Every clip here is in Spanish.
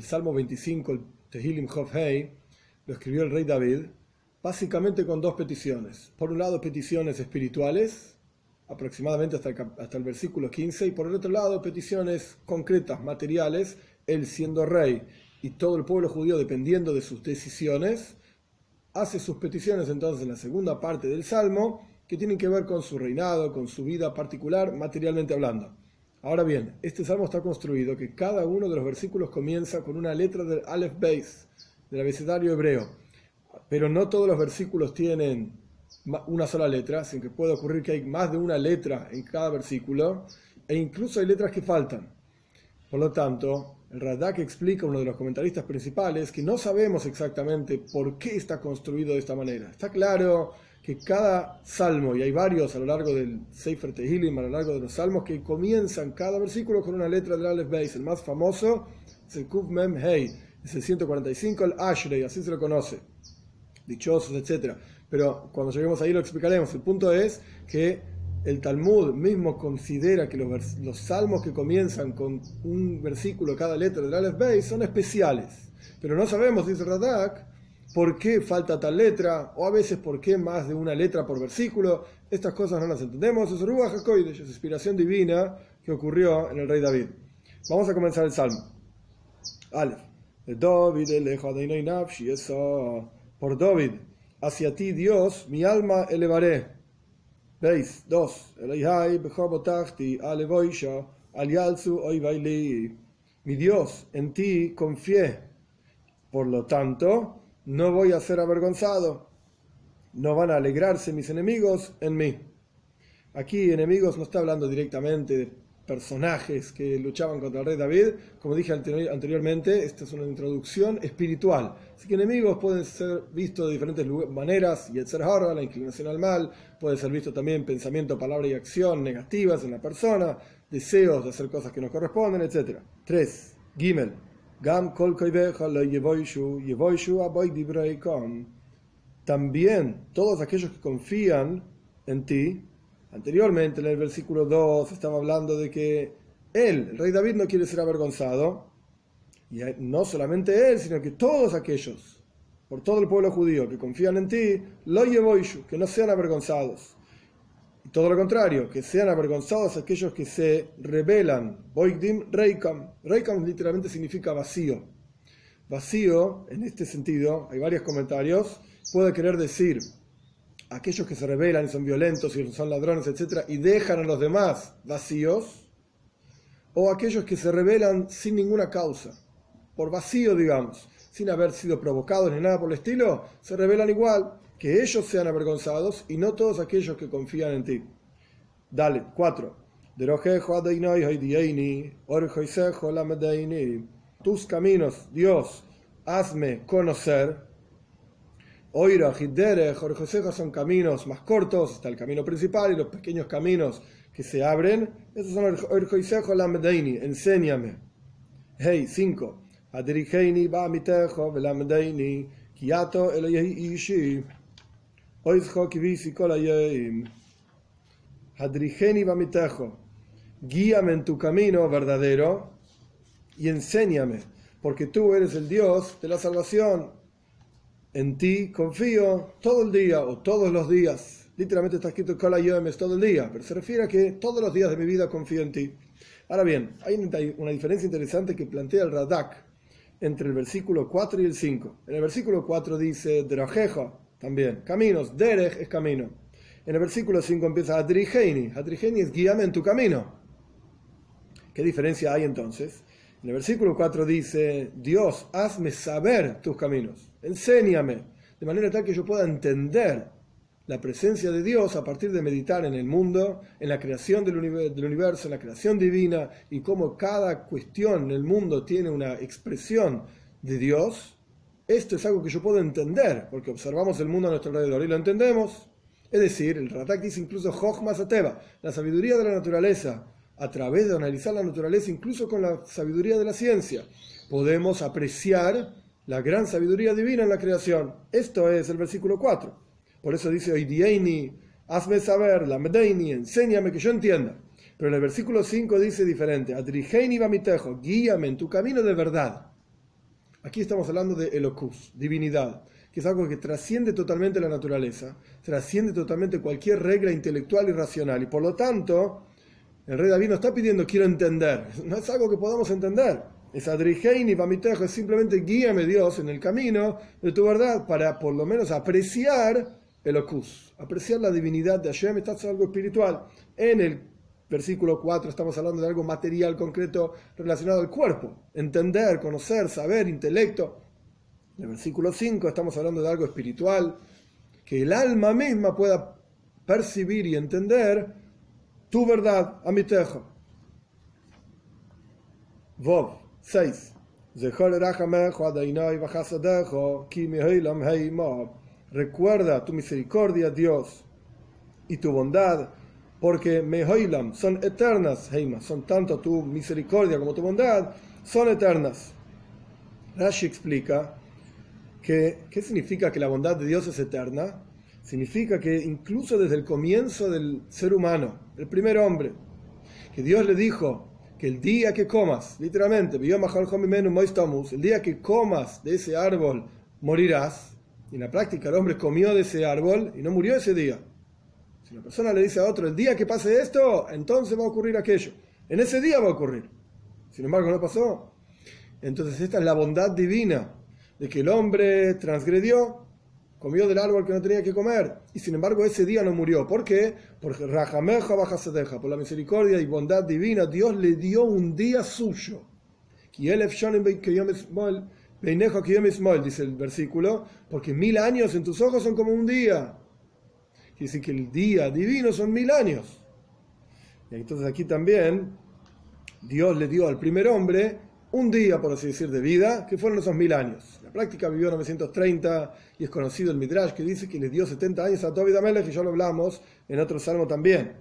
el Salmo 25, el Tehilim Hof Hei, lo escribió el rey David, básicamente con dos peticiones. Por un lado, peticiones espirituales, aproximadamente hasta el, hasta el versículo 15, y por el otro lado, peticiones concretas, materiales, él siendo rey y todo el pueblo judío dependiendo de sus decisiones, hace sus peticiones entonces en la segunda parte del Salmo, que tienen que ver con su reinado, con su vida particular, materialmente hablando. Ahora bien, este salmo está construido que cada uno de los versículos comienza con una letra del Aleph Beis, del abecedario hebreo, pero no todos los versículos tienen una sola letra, sino que puede ocurrir que hay más de una letra en cada versículo, e incluso hay letras que faltan. Por lo tanto, el Radak explica, uno de los comentaristas principales, que no sabemos exactamente por qué está construido de esta manera. Está claro que cada salmo, y hay varios a lo largo del Sefer Tehilim, a lo largo de los salmos, que comienzan cada versículo con una letra del Aleph Beis. El más famoso es el Kuf Mem Hei, es el 145, el Ashrei, así se lo conoce, dichosos, etc. Pero cuando lleguemos ahí lo explicaremos. El punto es que el Talmud mismo considera que los, los salmos que comienzan con un versículo cada letra del Aleph Beis son especiales. Pero no sabemos, dice Radak, por qué falta tal letra, o a veces por qué más de una letra por versículo. Estas cosas no las entendemos. Es Ruach HaKodesh, es inspiración divina que ocurrió en el rey David. Vamos a comenzar el salmo. Aleph. Por David, hacia ti Dios, mi alma elevaré. Veis, dos. Mi Dios, en ti confié. Por lo tanto, no voy a ser avergonzado, no van a alegrarse mis enemigos en mí. Aquí enemigos no está hablando directamente de personajes que luchaban contra el rey David, como dije anteriormente, esta es una introducción espiritual. Así que enemigos pueden ser vistos de diferentes maneras, y el ser la inclinación al mal, puede ser visto también pensamiento, palabra y acción negativas en la persona, deseos de hacer cosas que no corresponden, etc. 3. Gimel. También todos aquellos que confían en ti, anteriormente en el versículo 2 estaba hablando de que él, el rey David, no quiere ser avergonzado, y no solamente él, sino que todos aquellos, por todo el pueblo judío que confían en ti, lo que no sean avergonzados. Todo lo contrario, que sean avergonzados aquellos que se rebelan. Boigdim Reikam. Reikam literalmente significa vacío. Vacío, en este sentido, hay varios comentarios, puede querer decir aquellos que se rebelan y son violentos y son ladrones, etc., y dejan a los demás vacíos, o aquellos que se rebelan sin ninguna causa, por vacío, digamos, sin haber sido provocados ni nada por el estilo, se rebelan igual, que ellos sean avergonzados y no todos aquellos que confían en ti. Dale, 4. Tus caminos, Dios, hazme conocer. Oira, Hidere, son caminos más cortos, está el camino principal y los pequeños caminos que se abren. Esos son el Lamedaini, enséñame. Hey, 5. Adriheini ba mitejo velamedaini, kiato ishi. Hadrigeni Bamitejo, guíame en tu camino verdadero y enséñame, porque tú eres el Dios de la salvación. En ti confío todo el día o todos los días. Literalmente está escrito es todo el día, pero se refiere a que todos los días de mi vida confío en ti. Ahora bien, hay una diferencia interesante que plantea el Radak entre el versículo 4 y el 5. En el versículo 4 dice, Drajejo, también. Caminos, derech es camino. En el versículo 5 empieza Adrigeini. Adrigeini es guíame en tu camino. ¿Qué diferencia hay entonces? En el versículo 4 dice, Dios, hazme saber tus caminos, enséñame, de manera tal que yo pueda entender la presencia de Dios a partir de meditar en el mundo, en la creación del, universo, en la creación divina y cómo cada cuestión en el mundo tiene una expresión de Dios esto es algo que yo puedo entender, porque observamos el mundo a nuestro alrededor y lo entendemos. Es decir, el Ratak dice incluso Sateva, la sabiduría de la naturaleza, a través de analizar la naturaleza, incluso con la sabiduría de la ciencia, podemos apreciar la gran sabiduría divina en la creación. Esto es el versículo 4. Por eso dice, Oidieni, hazme saber, la medeini, enséñame que yo entienda. Pero en el versículo 5 dice diferente, Adrigeini mitejo, guíame en tu camino de verdad. Aquí estamos hablando de Elokus, divinidad, que es algo que trasciende totalmente la naturaleza, trasciende totalmente cualquier regla intelectual y racional. Y por lo tanto, el rey David no está pidiendo quiero entender, no es algo que podamos entender. Es Adriheini, Vamitejo, es simplemente guíame Dios en el camino de tu verdad para por lo menos apreciar el ocus, apreciar la divinidad de Hashem, está algo espiritual. En el versículo 4 estamos hablando de algo material concreto relacionado al cuerpo, entender, conocer, saber, intelecto. En el versículo 5 estamos hablando de algo espiritual, que el alma misma pueda percibir y entender tu verdad, Amitejo. Vov 6. Recuerda tu misericordia, Dios, y tu bondad, porque Mehoilam son eternas, Heima, son tanto tu misericordia como tu bondad, son eternas. Rashi explica que, ¿qué significa que la bondad de Dios es eterna? Significa que incluso desde el comienzo del ser humano, el primer hombre, que Dios le dijo, que el día que comas, literalmente, el día que comas de ese árbol morirás. Y en la práctica el hombre comió de ese árbol y no murió ese día. Si una persona le dice a otro, el día que pase esto, entonces va a ocurrir aquello. En ese día va a ocurrir. Sin embargo, no pasó. Entonces esta es la bondad divina de que el hombre transgredió comió del árbol que no tenía que comer, y sin embargo ese día no murió. ¿Por qué? Porque Rajameja baja se deja, por la misericordia y bondad divina, Dios le dio un día suyo. Dice el versículo, porque mil años en tus ojos son como un día. Quiere decir que el día divino son mil años. Y entonces aquí también Dios le dio al primer hombre un día, por así decir, de vida, que fueron esos mil años. La práctica vivió 930 y es conocido el Midrash que dice que le dio 70 años a David Amelech y ya lo hablamos en otro salmo también.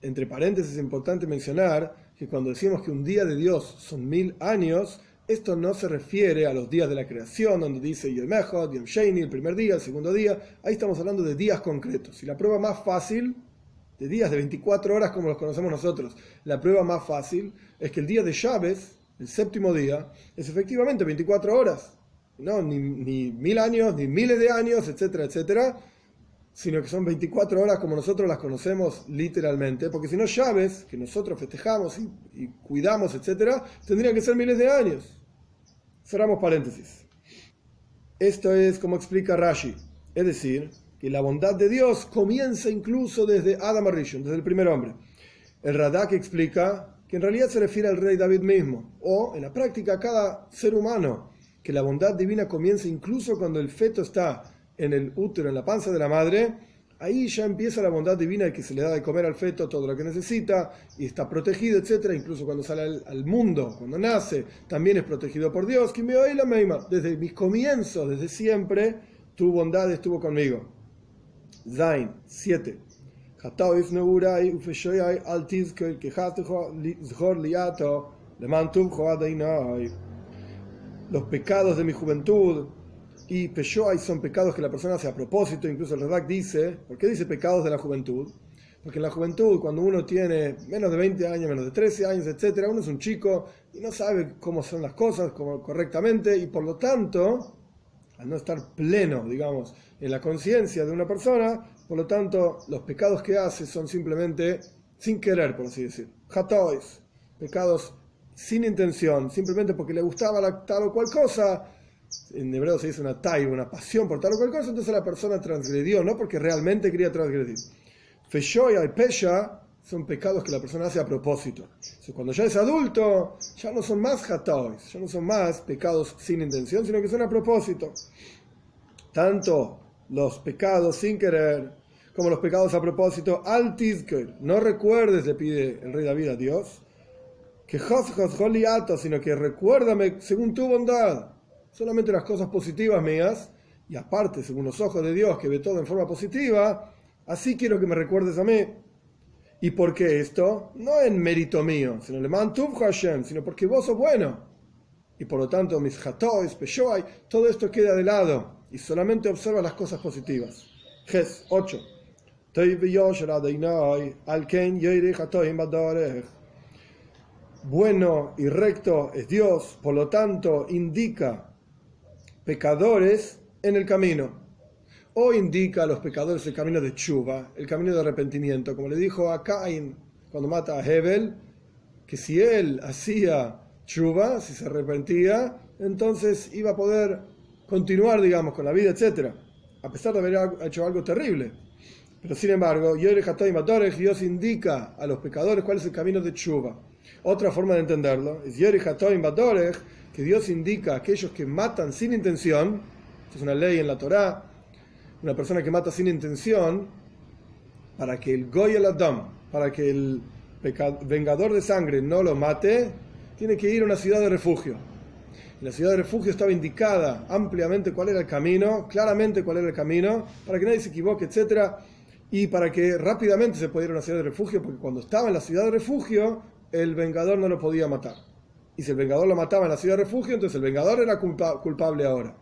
Entre paréntesis es importante mencionar que cuando decimos que un día de Dios son mil años, esto no se refiere a los días de la creación, donde dice Yom Echad, Yom Sheni, el primer día, el segundo día. Ahí estamos hablando de días concretos. Y la prueba más fácil, de días de 24 horas como los conocemos nosotros, la prueba más fácil es que el día de Chávez, el séptimo día, es efectivamente 24 horas. No, ni, mil años, ni miles de años, etcétera, etcétera, sino que son 24 horas como nosotros las conocemos literalmente, porque si no, llaves que nosotros festejamos y, cuidamos, etcétera, tendrían que ser miles de años. Cerramos paréntesis. Esto es como explica Rashi, es decir, que la bondad de Dios comienza incluso desde Adam Arishon, desde el primer hombre. El Radak explica que en realidad se refiere al rey David mismo, o en la práctica a cada ser humano, que la bondad divina comienza incluso cuando el feto está en el útero, en la panza de la madre, ahí ya empieza la bondad divina que se le da de comer al feto todo lo que necesita y está protegido, etc. Incluso cuando sale al, mundo, cuando nace, también es protegido por Dios. Que me la misma. Desde mis comienzos, desde siempre, tu bondad estuvo conmigo. Zain 7. Los pecados de mi juventud y Peshoai son pecados que la persona hace a propósito, incluso el Radak dice, ¿por qué dice pecados de la juventud? Porque en la juventud, cuando uno tiene menos de 20 años, menos de 13 años, etcétera, uno es un chico y no sabe cómo son las cosas correctamente y por lo tanto, al no estar pleno, digamos, en la conciencia de una persona, por lo tanto, los pecados que hace son simplemente sin querer, por así decir. Hatois, pecados sin intención, simplemente porque le gustaba la, o cual cosa. En hebreo se dice una tai, una pasión por tal o cual cosa, entonces la persona transgredió, no porque realmente quería transgredir. Feshoya y pesha son pecados que la persona hace a propósito. cuando ya es adulto, ya no son más hatois, ya no son más pecados sin intención, sino que son a propósito. Tanto los pecados sin querer como los pecados a propósito, al no recuerdes, le pide el rey David a Dios, que sino que recuérdame según tu bondad, solamente las cosas positivas mías, y aparte, según los ojos de Dios, que ve todo en forma positiva, así quiero que me recuerdes a mí. ¿Y por qué esto? No en mérito mío, sino le Hashem, sino porque vos sos bueno. Y por lo tanto, mis hatois, peshoai, todo esto queda de lado y solamente observa las cosas positivas. Ges 8. Bueno y recto es Dios, por lo tanto indica pecadores en el camino. O indica a los pecadores el camino de Chuba, el camino de arrepentimiento, como le dijo a Cain cuando mata a Hebel, que si él hacía Chuba, si se arrepentía, entonces iba a poder continuar, digamos, con la vida, etc. A pesar de haber hecho algo terrible. Pero sin embargo, Dios indica a los pecadores cuál es el camino de Chuba. Otra forma de entenderlo es que Dios indica a aquellos que matan sin intención, es una ley en la Torá, una persona que mata sin intención, para que el Goy el Adam, para que el vengador de sangre no lo mate, tiene que ir a una ciudad de refugio. La ciudad de refugio estaba indicada ampliamente cuál era el camino, claramente cuál era el camino, para que nadie se equivoque, etc. Y para que rápidamente se pudiera ir a una ciudad de refugio, porque cuando estaba en la ciudad de refugio, el vengador no lo podía matar. Y si el vengador lo mataba en la ciudad de refugio, entonces el vengador era culpable ahora,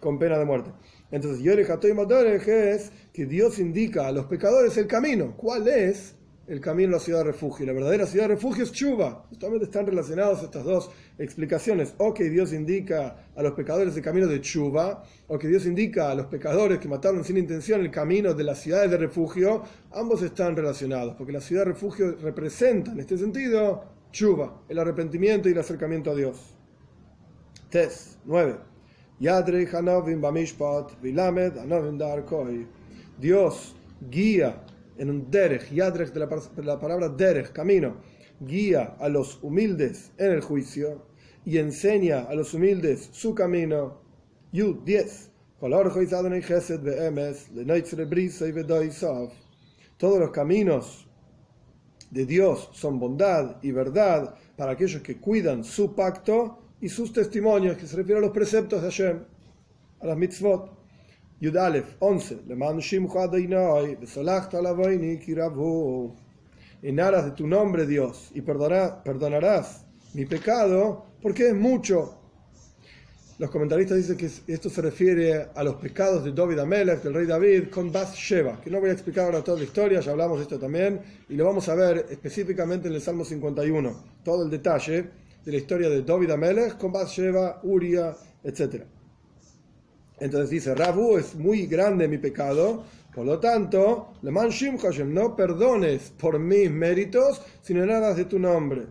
con pena de muerte. Entonces, Yore Hatoy es que Dios indica a los pecadores el camino. ¿Cuál es el camino a la ciudad de refugio? La verdadera ciudad de refugio es Chuba. Están relacionadas estas dos explicaciones. O que Dios indica a los pecadores el camino de Chuba, o que Dios indica a los pecadores que mataron sin intención el camino de las ciudades de refugio. Ambos están relacionados, porque la ciudad de refugio representa, en este sentido, Chuba, el arrepentimiento y el acercamiento a Dios. Tes 9. Dios guía en un derech, yadrech de la, de la palabra derech, camino, guía a los humildes en el juicio y enseña a los humildes su camino. Yud 10. Todos los caminos de Dios son bondad y verdad para aquellos que cuidan su pacto y sus testimonios, que se refiere a los preceptos de Hashem, a las mitzvot. Yud Aleph 11. En aras de tu nombre, Dios, y perdonarás mi pecado, porque es mucho. Los comentaristas dicen que esto se refiere a los pecados de David Amelech, del rey David, con Sheba, que no voy a explicar ahora toda la historia, ya hablamos de esto también, y lo vamos a ver específicamente en el Salmo 51, todo el detalle de la historia de David Amelech con Bathsheba, Uria, etc. Entonces dice, Rabu es muy grande mi pecado, por lo tanto, no perdones por mis méritos, sino nada de tu nombre.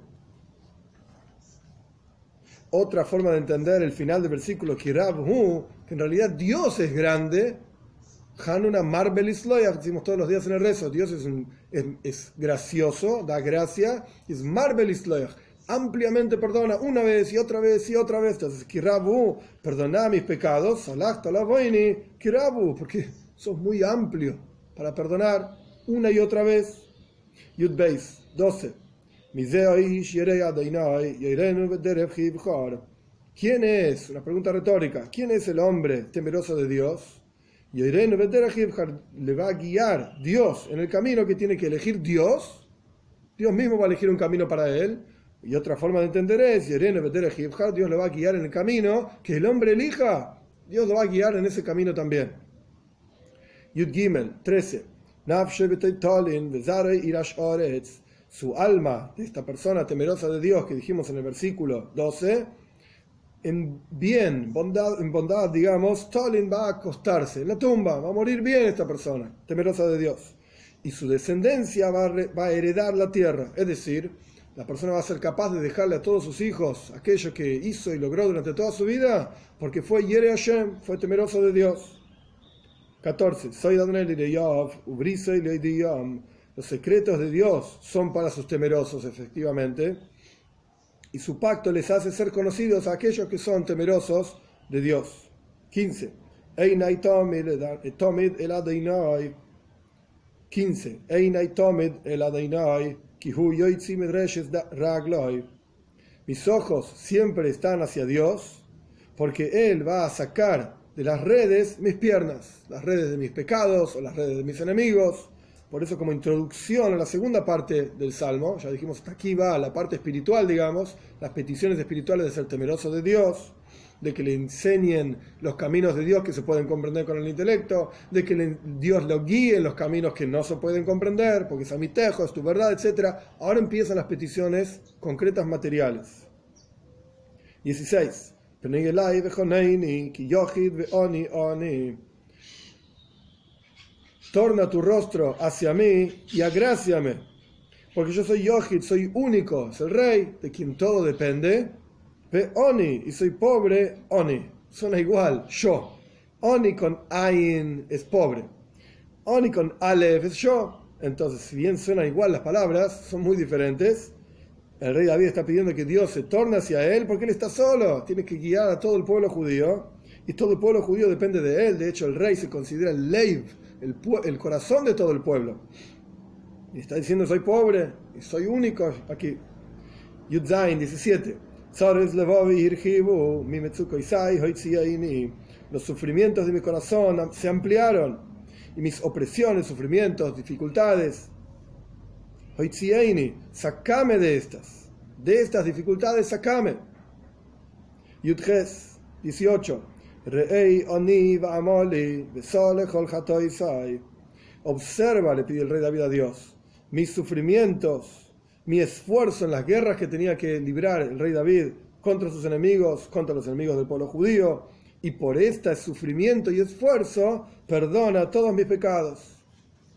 Otra forma de entender el final del versículo, que que en realidad Dios es grande, Hanuna Marbel decimos todos los días en el rezo, Dios es, es, gracioso, da gracia, es Marbel ampliamente perdona una vez y otra vez y otra vez. Entonces, Kirabu, perdona mis pecados, Salachta la Kirabu, porque sos muy amplio para perdonar una y otra vez. Yud Beis 12. ¿Quién es? Una pregunta retórica. ¿Quién es el hombre temeroso de Dios? Le va a guiar Dios en el camino que tiene que elegir Dios. Dios mismo va a elegir un camino para él. Y otra forma de entender es, Dios le va a guiar en el camino que el hombre elija, Dios lo va a guiar en ese camino también. Yud Gimel 13. Su alma de esta persona temerosa de Dios que dijimos en el versículo 12, en bien, bondad, en bondad, digamos, Tolin va a acostarse en la tumba, va a morir bien esta persona, temerosa de Dios. Y su descendencia va va a heredar la tierra, es decir, la persona va a ser capaz de dejarle a todos sus hijos aquello que hizo y logró durante toda su vida, porque fue Yere Hashem, fue temeroso de Dios. 14. Soy Los secretos de Dios son para sus temerosos, efectivamente, y su pacto les hace ser conocidos a aquellos que son temerosos de Dios. 15. 15. Mis ojos siempre están hacia Dios, porque Él va a sacar de las redes mis piernas, las redes de mis pecados o las redes de mis enemigos. Por eso como introducción a la segunda parte del Salmo, ya dijimos, hasta aquí va la parte espiritual, digamos, las peticiones espirituales de ser temeroso de Dios de que le enseñen los caminos de Dios que se pueden comprender con el intelecto, de que Dios lo guíe en los caminos que no se pueden comprender, porque es amitejo, es tu verdad, etc. Ahora empiezan las peticiones concretas materiales. 16. Torna tu rostro hacia mí y agráciame, porque yo soy Yohid, soy único, es el rey de quien todo depende. Ve Oni, y soy pobre, Oni, suena igual, yo. Oni con Ain es pobre. Oni con Aleph es yo. Entonces, si bien suenan igual las palabras, son muy diferentes. El rey David está pidiendo que Dios se torne hacia él porque él está solo. Tiene que guiar a todo el pueblo judío. Y todo el pueblo judío depende de él. De hecho, el rey se considera el Leiv, el, el corazón de todo el pueblo. Y está diciendo, soy pobre y soy único aquí. Yudzain 17. Los sufrimientos de mi corazón se ampliaron y mis opresiones, sufrimientos, dificultades. Sacame de estas, de estas dificultades, sacame. Yudges 18. Observa, le pide el rey David a Dios, mis sufrimientos, mi esfuerzo en las guerras que tenía que librar el rey David contra sus enemigos, contra los enemigos del pueblo judío, y por este sufrimiento y esfuerzo perdona todos mis pecados.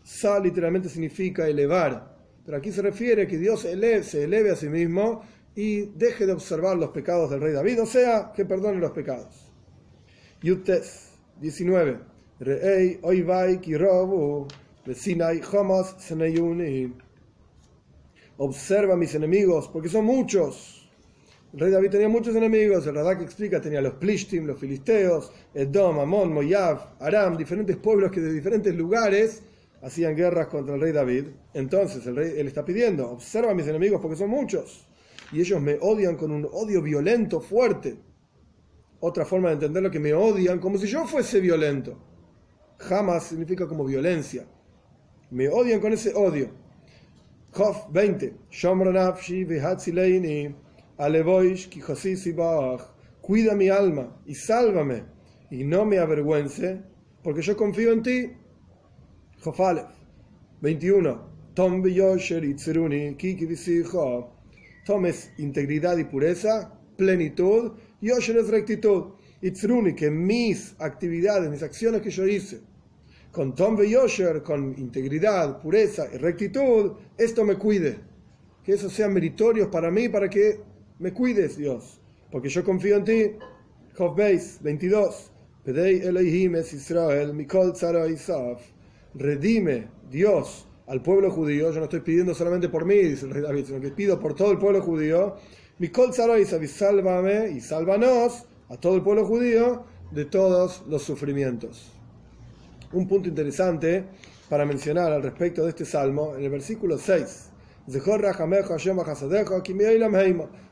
Sal literalmente significa elevar, pero aquí se refiere que Dios se eleve a sí mismo y deje de observar los pecados del rey David, o sea, que perdone los pecados. Yutes 19. Reei oivai kirobu, vecinai homos seneyuni. Observa mis enemigos, porque son muchos el rey David tenía muchos enemigos, el Radak explica, tenía los Plishtim, los filisteos, Edom, Amon, Moab, Aram, diferentes pueblos que de diferentes lugares hacían guerras contra el rey David. Entonces el rey, él está pidiendo, observa a mis enemigos porque son muchos. Y ellos me odian con un odio violento, fuerte. Otra forma de entenderlo que me odian como si yo fuese violento. Jamás significa como violencia. Me odian con ese odio. Jof 20. Alevoish, cuida mi alma y sálvame y no me avergüence, porque yo confío en ti. Jofale 21. Tomes integridad y pureza, plenitud, yosher es rectitud. Itzruni, que mis actividades, mis acciones que yo hice, con Tom Yosher, con integridad, pureza y rectitud, esto me cuide. Que eso sea meritorio para mí, para que me cuides, Dios, porque yo confío en ti. Job 22. Israel, Mikol Redime, Dios, al pueblo judío. Yo no estoy pidiendo solamente por mí, dice el rey David, sino que pido por todo el pueblo judío. Mikol y sálvame y sálvanos a todo el pueblo judío de todos los sufrimientos. Un punto interesante para mencionar al respecto de este salmo, en el versículo 6.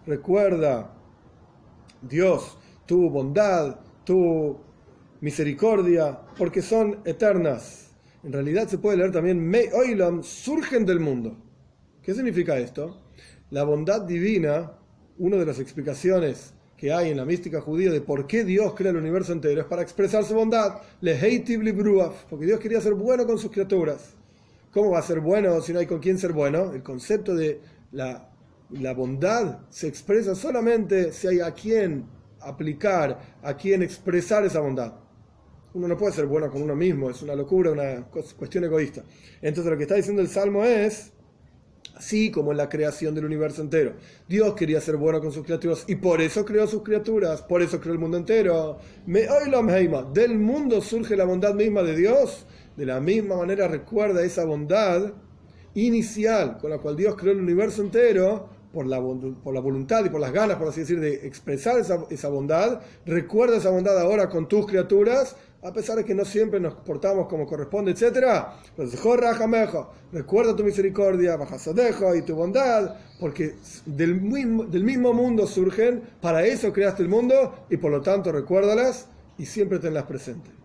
Recuerda, Dios, tu bondad, tu misericordia, porque son eternas. En realidad se puede leer también Me Oilam surgen del mundo. ¿Qué significa esto? La bondad divina, una de las explicaciones que hay en la mística judía de por qué Dios crea el universo entero es para expresar su bondad. Le porque Dios quería ser bueno con sus criaturas. ¿Cómo va a ser bueno si no hay con quién ser bueno? El concepto de la, bondad se expresa solamente si hay a quién aplicar, a quién expresar esa bondad. Uno no puede ser bueno con uno mismo, es una locura, una cuestión egoísta. Entonces lo que está diciendo el Salmo es, así como en la creación del universo entero. Dios quería ser bueno con sus criaturas y por eso creó sus criaturas, por eso creó el mundo entero. Me Del mundo surge la bondad misma de Dios de la misma manera recuerda esa bondad inicial con la cual Dios creó el universo entero, por la, por la voluntad y por las ganas, por así decir, de expresar esa, esa bondad, recuerda esa bondad ahora con tus criaturas, a pesar de que no siempre nos portamos como corresponde, etc. Pues, recuerda tu misericordia, bajasadejo y tu bondad, porque del mismo, del mismo mundo surgen, para eso creaste el mundo y por lo tanto recuérdalas y siempre tenlas presentes.